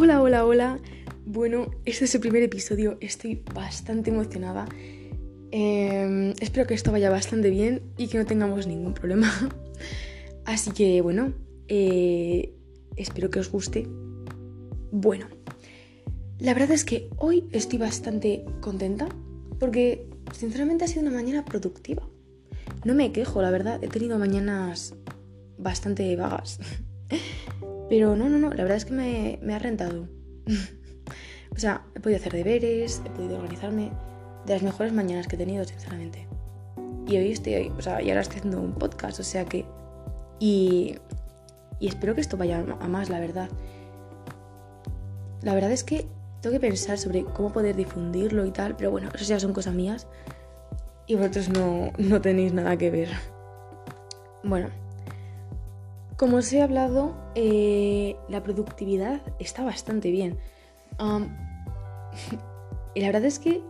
Hola, hola, hola. Bueno, este es el primer episodio, estoy bastante emocionada. Em, espero que esto vaya bastante bien y que no tengamos ningún problema. Así que bueno, eh, espero que os guste. Bueno, la verdad es que hoy estoy bastante contenta porque sinceramente ha sido una mañana productiva. No me quejo, la verdad, he tenido mañanas bastante vagas. Pero no, no, no, la verdad es que me, ha rentado. o sea, he podido hacer deberes, he podido organizarme de las mejores mañanas que he tenido, sinceramente. Y hoy estoy, hoy, o sea, y ahora estoy haciendo un podcast, o sea que... Y, y espero que esto vaya a más, la verdad. La verdad es que tengo que pensar sobre cómo poder difundirlo y tal, pero bueno, eso ya son cosas mías y vosotros no, no tenéis nada que ver. Bueno, como os he hablado, eh, la productividad está bastante bien. y la verdad es que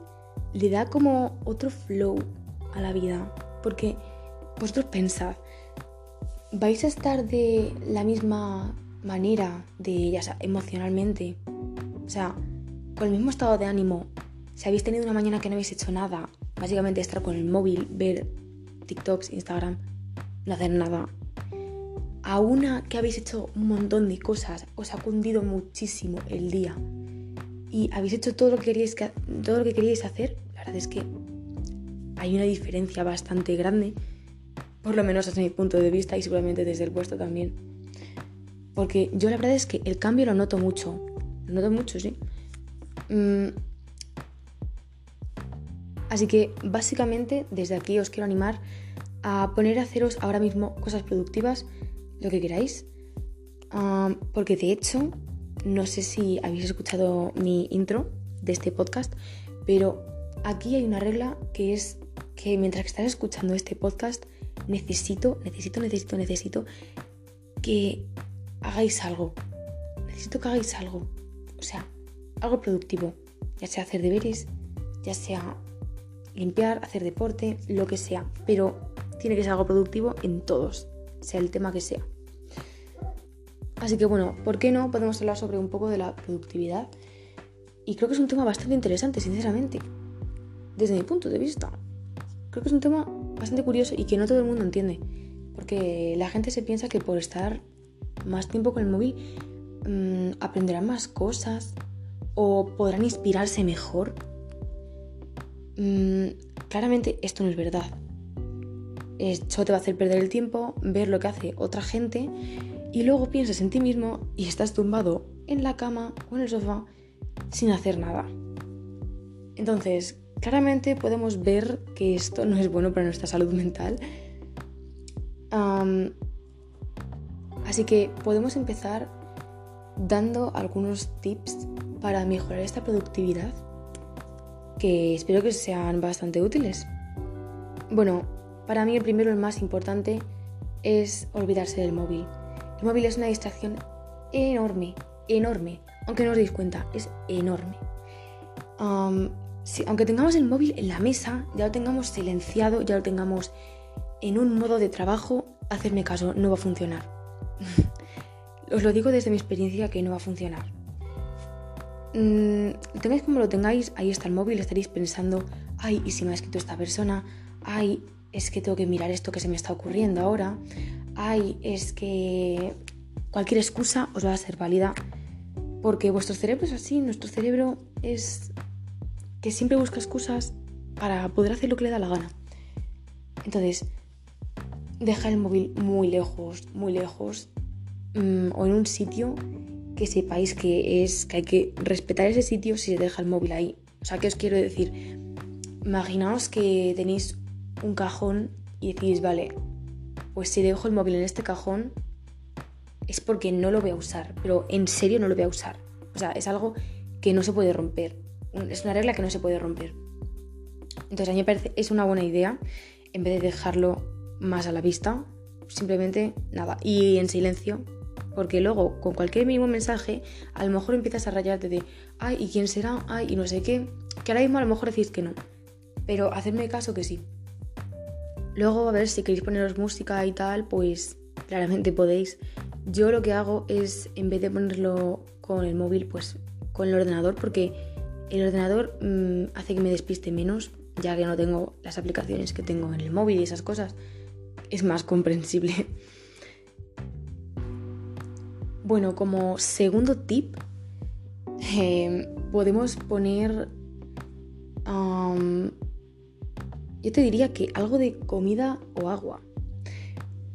le da como otro flow a la vida. Porque vosotros pensad, vais a estar de la misma manera, de, ya sea, emocionalmente, o sea, con el mismo estado de ánimo. Si habéis tenido una mañana que no habéis hecho nada, básicamente estar con el móvil, ver TikToks, Instagram, no hacer nada, a una que habéis hecho un montón de cosas, os ha cundido muchísimo el día y habéis hecho todo lo que queríais, todo lo que queríais hacer, la verdad es que hay una diferencia bastante grande, por lo menos desde mi punto de vista y seguramente desde el vuestro también. Porque yo la verdad es que el cambio lo noto mucho, lo noto mucho, sí. Mm. Así que básicamente desde aquí os quiero animar a poner a haceros ahora mismo cosas productivas lo que queráis. porque de hecho, no sé si habéis escuchado mi intro de este podcast, pero aquí hay una regla que es que mientras que estás escuchando este podcast, necesito, necesito, necesito, necesito que hagáis algo. Necesito que hagáis algo. O sea, algo productivo. Ya sea hacer deberes, ya sea limpiar, hacer deporte, lo que sea. Pero tiene que ser algo productivo en todos sea el tema que sea. Así que bueno, ¿por qué no podemos hablar sobre un poco de la productividad? Y creo que es un tema bastante interesante, sinceramente, desde mi punto de vista. Creo que es un tema bastante curioso y que no todo el mundo entiende. Porque la gente se piensa que por estar más tiempo con el móvil mm, aprenderán más cosas o podrán inspirarse mejor. Mm, claramente esto no es verdad. Eso te va a hacer perder el tiempo, ver lo que hace otra gente y luego piensas en ti mismo y estás tumbado en la cama o en el sofá sin hacer nada. Entonces, claramente podemos ver que esto no es bueno para nuestra salud mental. así que podemos empezar dando algunos tips para mejorar esta productividad que espero que sean bastante útiles. Bueno, para mí el primero, el más importante, es olvidarse del móvil. El móvil es una distracción enorme, enorme. Aunque no os deis cuenta, es enorme. aunque tengamos el móvil en la mesa, ya lo tengamos silenciado, ya lo tengamos en un modo de trabajo, hacerme caso, no va a funcionar. os lo digo desde mi experiencia que no va a funcionar. Mm, tengáis como lo tengáis, ahí está el móvil, estaréis pensando, ay, ¿y si me ha escrito esta persona? Ay, es que tengo que mirar esto que se me está ocurriendo ahora, ay, es que cualquier excusa os va a ser válida, porque vuestro cerebro es así, nuestro cerebro es que siempre busca excusas para poder hacer lo que le da la gana. Entonces, deja el móvil muy lejos, muy lejos, mm, o en un sitio que sepáis que es que hay que respetar ese sitio si se deja el móvil ahí. O sea, ¿qué os quiero decir? Imaginaos que tenéis un cajón y decís, vale, pues si dejo el móvil en este cajón es porque no lo voy a usar, pero en serio no lo voy a usar. O sea, es algo que no se puede romper. Es una regla que no se puede romper. Entonces a mí me parece es una buena idea, en vez de dejarlo más a la vista, simplemente nada, y en silencio, porque luego con cualquier mínimo mensaje a lo mejor empiezas a rayarte de, ay, ¿y quién será? Ay, y no sé qué, que ahora mismo a lo mejor decís que no, pero hacedme caso que sí. Luego, a ver, si queréis poneros música y tal, pues claramente podéis. Yo lo que hago es, en vez de ponerlo con el móvil, pues con el ordenador, porque el ordenador mm, hace que me despiste menos, ya que no tengo las aplicaciones que tengo en el móvil y esas cosas. Es más comprensible. Bueno, como segundo tip, em, podemos poner... yo te diría que algo de comida o agua.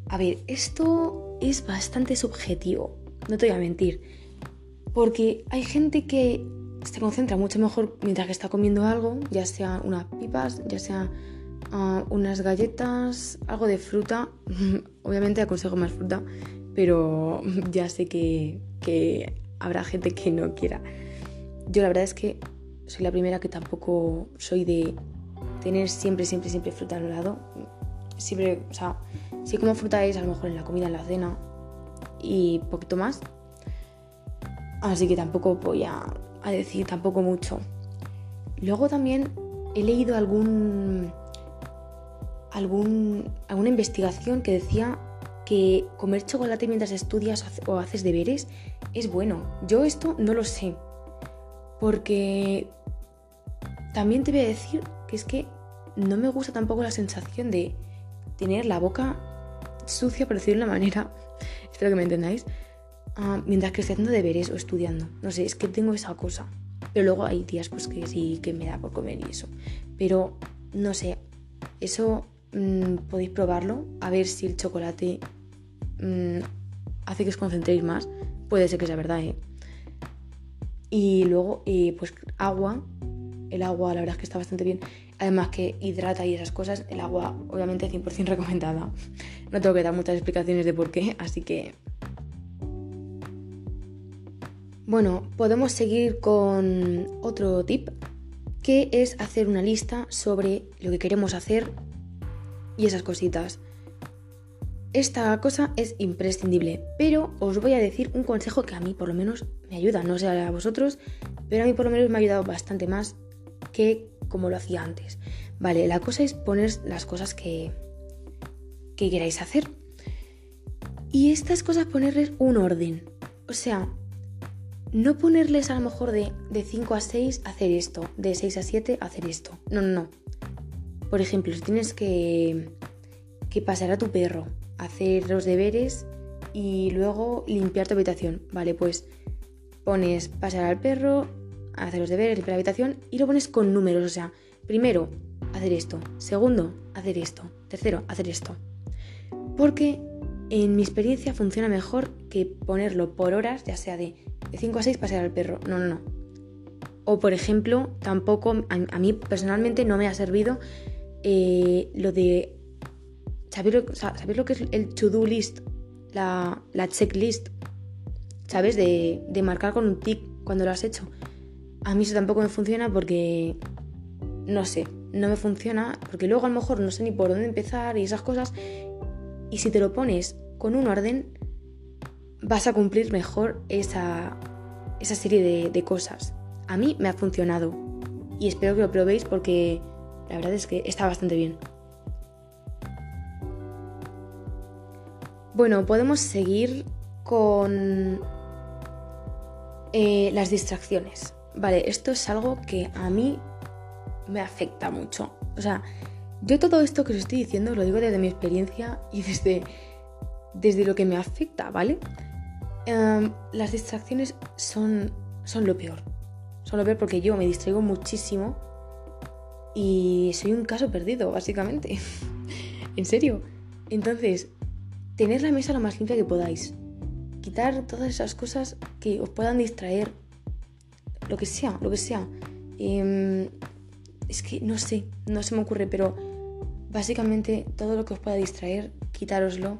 A ver, esto es bastante subjetivo, no te voy a mentir. Porque hay gente que se concentra mucho mejor mientras que está comiendo algo, ya sea unas pipas, ya sea ah, unas galletas, algo de fruta. Obviamente aconsejo más fruta, pero ya sé que, que habrá gente que no quiera. Yo la verdad es que soy la primera que tampoco soy de tener siempre, siempre, siempre fruta al lado. Siempre, o sea, si como fruta es a lo mejor en la comida, en la cena y poquito más. Así que tampoco voy a a decir tampoco mucho. Luego también he leído algún, algún, alguna investigación que decía que comer chocolate mientras estudias o haces deberes es bueno. Yo esto no lo sé. Porque también te voy a decir es que no me gusta tampoco la sensación de tener la boca sucia, por decirlo de una manera. Espero que me entendáis. Ah, mientras que estoy haciendo deberes o estudiando. No sé, es que tengo esa cosa. Pero luego hay días pues que sí que me da por comer y eso. Pero no sé, eso mm, podéis probarlo, a ver si el chocolate mm, hace que os concentréis más. Puede ser que sea verdad, ¿eh? Y luego, eh, pues agua. El agua, la verdad es que está bastante bien. Además que hidrata y esas cosas. El agua, obviamente, 100% recomendada. No tengo que dar muchas explicaciones de por qué, así que Bueno, podemos seguir con otro tip, que es hacer una lista sobre lo que queremos hacer y esas cositas. Esta cosa es imprescindible, pero os voy a decir un consejo que a mí por lo menos me ayuda, no sé a vosotros, pero a mí por lo menos me ha ayudado bastante más que como lo hacía antes. Vale, la cosa es poner las cosas que, que queráis hacer. Y estas cosas ponerles un orden. O sea, no ponerles a lo mejor de, de 5 a 6 hacer esto, de 6 a 7 hacer esto. No, no, no. Por ejemplo, si tienes que, que pasar a tu perro, hacer los deberes y luego limpiar tu habitación. Vale, pues pones pasar al perro, hacer los deberes, limpiar la habitación y lo pones con números. O sea, primero, hacer esto. Segundo, hacer esto. Tercero, hacer esto. Porque en mi experiencia funciona mejor que ponerlo por horas, ya sea de de 5 a 6 pasear al perro. No, no, no. O por ejemplo, tampoco, a, mí personalmente no me ha servido eh, lo de... ¿sabéis lo, lo, que es el to-do list? La, checklist. ¿Sabes? De, de marcar con un tic cuando lo has hecho. A mí eso tampoco me funciona porque... No sé, no me funciona porque luego a lo mejor no sé ni por dónde empezar y esas cosas. Y si te lo pones con un orden, vas a cumplir mejor esa, serie de, cosas. A mí me ha funcionado y espero que lo probéis porque la verdad es que está bastante bien. Bueno, podemos seguir con eh, las distracciones. Vale, esto es algo que a mí me afecta mucho. O sea, yo todo esto que os estoy diciendo lo digo desde mi experiencia y desde, desde lo que me afecta, ¿vale? Em, las distracciones son, son lo peor. Son lo peor porque yo me distraigo muchísimo y soy un caso perdido, básicamente. en serio. Entonces, tener la mesa lo más limpia que podáis. Quitar todas esas cosas que os puedan distraer. Lo que sea, lo que sea. Em, es que no sé, no se me ocurre, pero básicamente todo lo que os pueda distraer, quitároslo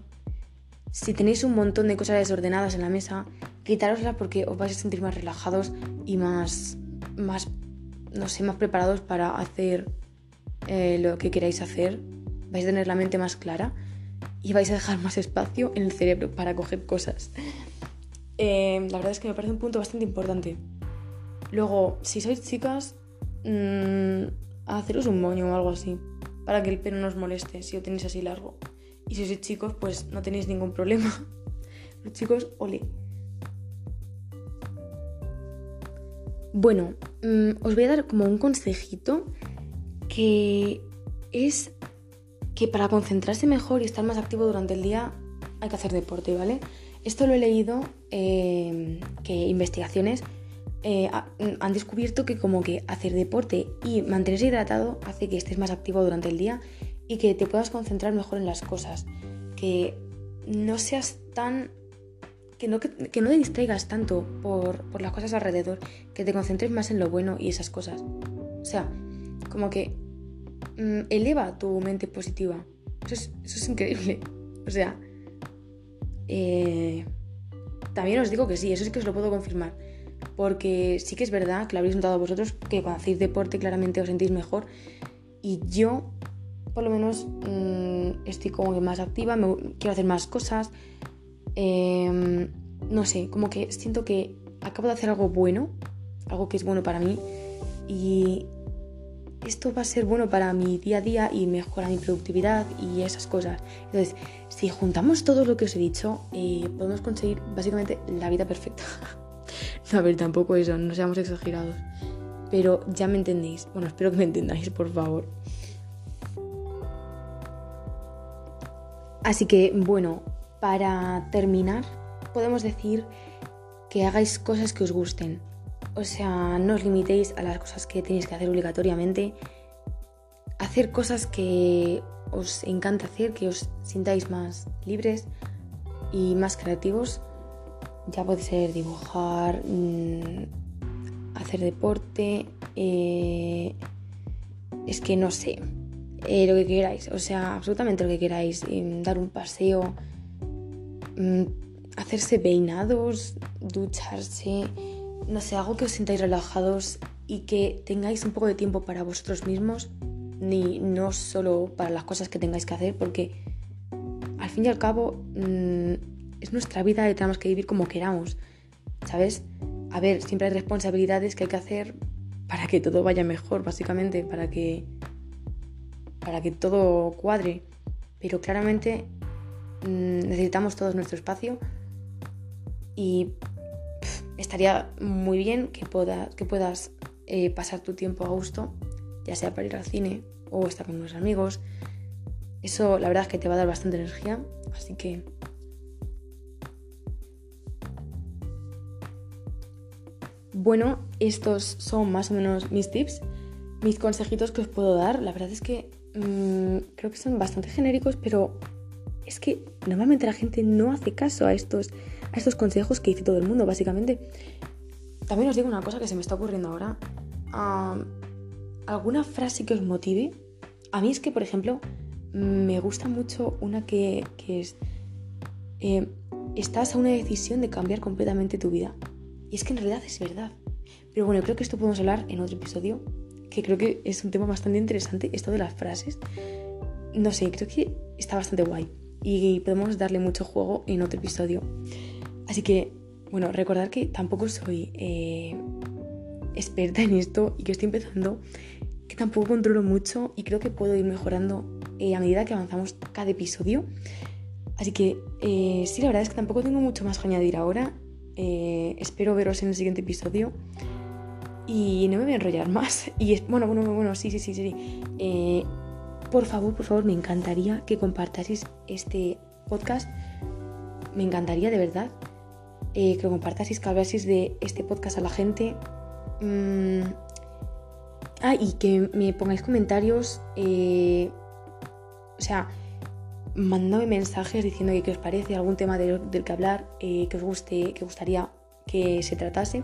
si tenéis un montón de cosas desordenadas en la mesa, quitároslas porque os vais a sentir más relajados y más, más no sé, más preparados para hacer eh, lo que queráis hacer. Vais a tener la mente más clara y vais a dejar más espacio en el cerebro para coger cosas. Eh, la verdad es que me parece un punto bastante importante. Luego, si sois chicas, mmm, haceros un moño o algo así, para que el pelo no os moleste si lo tenéis así largo. Y si sois chicos, pues no tenéis ningún problema. Los chicos, ole. Bueno, mm, os voy a dar como un consejito que es que para concentrarse mejor y estar más activo durante el día hay que hacer deporte, ¿vale? Esto lo he leído eh, que investigaciones eh, han descubierto que como que hacer deporte y mantenerse hidratado hace que estés más activo durante el día y que te puedas concentrar mejor en las cosas, que no seas tan... que no, que, no te distraigas tanto por, por, las cosas alrededor, que te concentres más en lo bueno y esas cosas. O sea, como que mm, eleva tu mente positiva. Eso es, eso es increíble. O sea, eh, también os digo que sí, eso sí que os lo puedo confirmar porque sí que es verdad que lo habréis notado vosotros que cuando hacéis deporte claramente os sentís mejor y yo por lo menos mm, estoy como que más activa, me, quiero hacer más cosas, em, no sé, como que siento que acabo de hacer algo bueno, algo que es bueno para mí y esto va a ser bueno para mi día a día y mejora mi productividad y esas cosas. Entonces, si juntamos todo lo que os he dicho, eh, podemos conseguir básicamente la vida perfecta. a ver, tampoco eso, no seamos exagerados. Pero ya me entendéis. Bueno, espero que me entendáis, por favor. Así que, bueno, para terminar, podemos decir que hagáis cosas que os gusten. O sea, no os limitéis a las cosas que tenéis que hacer obligatoriamente. Hacer cosas que os encanta hacer, que os sintáis más libres y más creativos ya puede ser dibujar, mm, hacer deporte, eh, es que no sé, eh, lo que queráis, o sea, absolutamente lo que queráis, em, dar un paseo, mm, hacerse peinados, ducharse, no sé, algo que os sintáis relajados y que tengáis un poco de tiempo para vosotros mismos, ni no solo para las cosas que tengáis que hacer, porque al fin y al cabo mm, es nuestra vida y tenemos que vivir como queramos, ¿sabes? A ver, siempre hay responsabilidades que hay que hacer para que todo vaya mejor, básicamente, para que para que todo cuadre, pero claramente mm, necesitamos todos nuestro espacio y estaría muy bien que, que puedas eh, pasar tu tiempo a gusto, ya sea para ir al cine o estar con unos amigos. Eso la verdad es que te va a dar bastante energía, así que Bueno, estos son más o menos mis tips, mis consejitos que os puedo dar. La verdad es que mm, creo que son bastante genéricos, pero es que normalmente la gente no hace caso a estos, a estos consejos que dice todo el mundo, básicamente. También os digo una cosa que se me está ocurriendo ahora. ¿Alguna frase que os motive? A mí es que, por ejemplo, me gusta mucho una que, es... Eh, estás a una decisión de cambiar completamente tu vida. Y es que en realidad es verdad. Pero bueno, creo que esto podemos hablar en otro episodio, que creo que es un tema bastante interesante, esto de las frases. No sé, creo que está bastante guay y podemos darle mucho juego en otro episodio. Así que, bueno, recordar que tampoco soy eh, experta en esto y que estoy empezando, que tampoco controlo mucho y creo que puedo ir mejorando eh, a medida que avanzamos cada episodio. Así que eh, sí, la verdad es que tampoco tengo mucho más que añadir ahora. Eh, espero veros en el siguiente episodio. Y no me voy a enrollar más. Y bueno, bueno, bueno, sí, sí, sí, sí. Eh, por favor, por favor, me encantaría que compartáis este podcast. Me encantaría, de verdad, eh, que lo compartáis, que hablaseis de este podcast a la gente. Mm, ah, y que me pongáis comentarios. o sea, mandadme mensajes diciendo que qué os parece, algún tema del, que hablar, eh, que os guste, que gustaría que se tratase.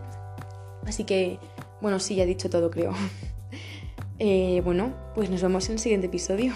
Así que, bueno, sí, ya he dicho todo, creo. Eh, bueno, pues nos vemos en el siguiente episodio.